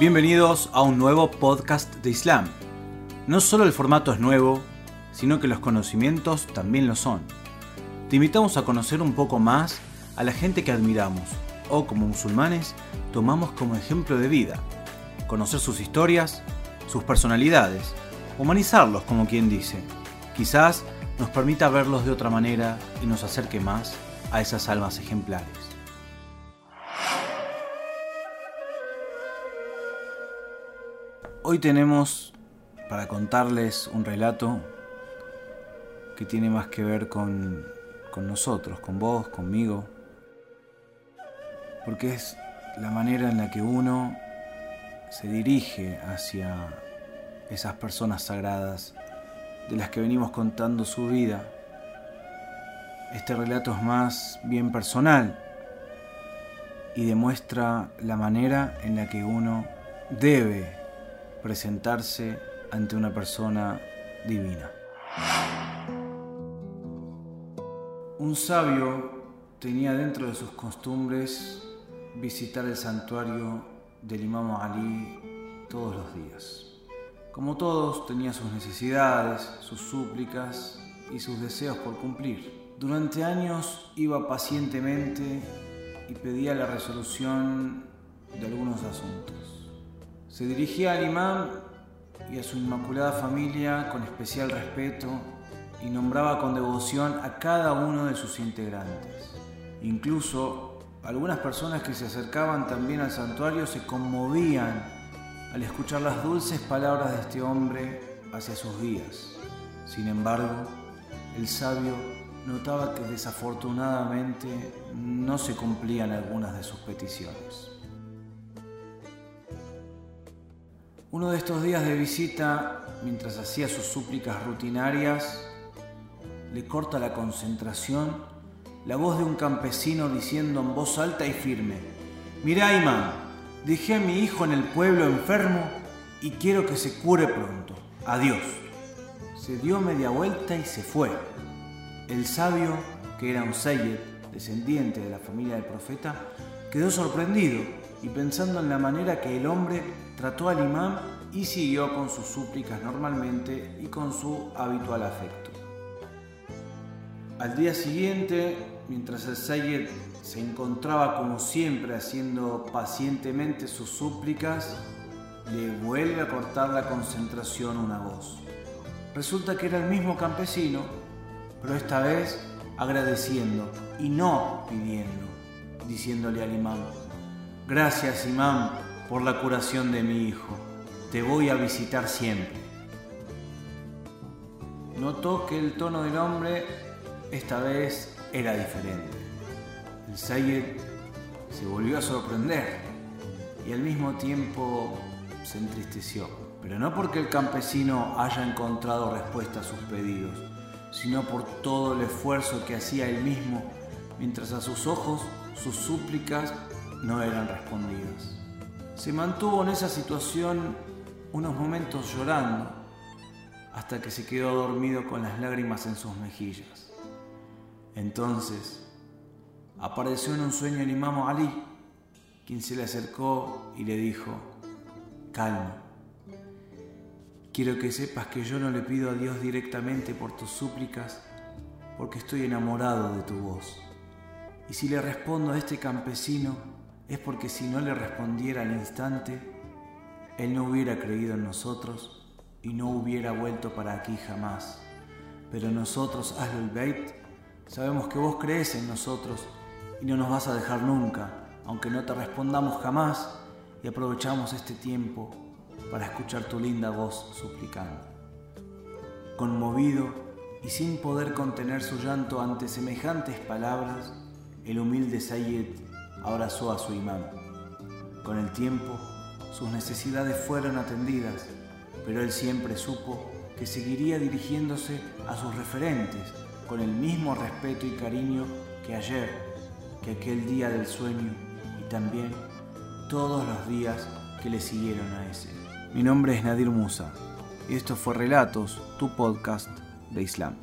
Bienvenidos a un nuevo podcast de Islam. No solo el formato es nuevo, sino que los conocimientos también lo son. Te invitamos a conocer un poco más a la gente que admiramos o como musulmanes tomamos como ejemplo de vida. Conocer sus historias, sus personalidades, humanizarlos como quien dice. Quizás nos permita verlos de otra manera y nos acerque más a esas almas ejemplares. Hoy tenemos para contarles un relato que tiene más que ver con, con nosotros, con vos, conmigo, porque es la manera en la que uno se dirige hacia esas personas sagradas de las que venimos contando su vida. Este relato es más bien personal y demuestra la manera en la que uno debe presentarse ante una persona divina. Un sabio tenía dentro de sus costumbres visitar el santuario del Imam Ali todos los días. Como todos, tenía sus necesidades, sus súplicas y sus deseos por cumplir. Durante años iba pacientemente y pedía la resolución de algunos asuntos. Se dirigía al imán y a su inmaculada familia con especial respeto y nombraba con devoción a cada uno de sus integrantes. Incluso algunas personas que se acercaban también al santuario se conmovían al escuchar las dulces palabras de este hombre hacia sus guías. Sin embargo, el sabio notaba que desafortunadamente no se cumplían algunas de sus peticiones. Uno de estos días de visita, mientras hacía sus súplicas rutinarias, le corta la concentración la voz de un campesino diciendo en voz alta y firme, Mirá, imán, dejé a mi hijo en el pueblo enfermo y quiero que se cure pronto. Adiós. Se dio media vuelta y se fue. El sabio, que era un Seyyed, descendiente de la familia del profeta, quedó sorprendido y pensando en la manera que el hombre trató al imán y siguió con sus súplicas normalmente y con su habitual afecto. Al día siguiente, mientras el Sayyid se encontraba como siempre haciendo pacientemente sus súplicas, le vuelve a cortar la concentración una voz. Resulta que era el mismo campesino, pero esta vez agradeciendo y no pidiendo, diciéndole al imán, gracias imán por la curación de mi hijo, te voy a visitar siempre. Notó que el tono del hombre esta vez era diferente. El Sayyid se volvió a sorprender y al mismo tiempo se entristeció. Pero no porque el campesino haya encontrado respuesta a sus pedidos, sino por todo el esfuerzo que hacía él mismo, mientras a sus ojos sus súplicas no eran respondidas. Se mantuvo en esa situación unos momentos llorando, hasta que se quedó dormido con las lágrimas en sus mejillas. Entonces apareció en un sueño el imam Ali, quien se le acercó y le dijo, calma, quiero que sepas que yo no le pido a Dios directamente por tus súplicas, porque estoy enamorado de tu voz. Y si le respondo a este campesino, es porque si no le respondiera al instante, él no hubiera creído en nosotros y no hubiera vuelto para aquí jamás. Pero nosotros, Ahlul Beit, Sabemos que vos crees en nosotros y no nos vas a dejar nunca, aunque no te respondamos jamás y aprovechamos este tiempo para escuchar tu linda voz suplicando. Conmovido y sin poder contener su llanto ante semejantes palabras, el humilde Sayyid abrazó a su imán. Con el tiempo, sus necesidades fueron atendidas, pero él siempre supo que seguiría dirigiéndose a sus referentes con el mismo respeto y cariño que ayer, que aquel día del sueño y también todos los días que le siguieron a ese. Mi nombre es Nadir Musa y esto fue Relatos, tu podcast de Islam.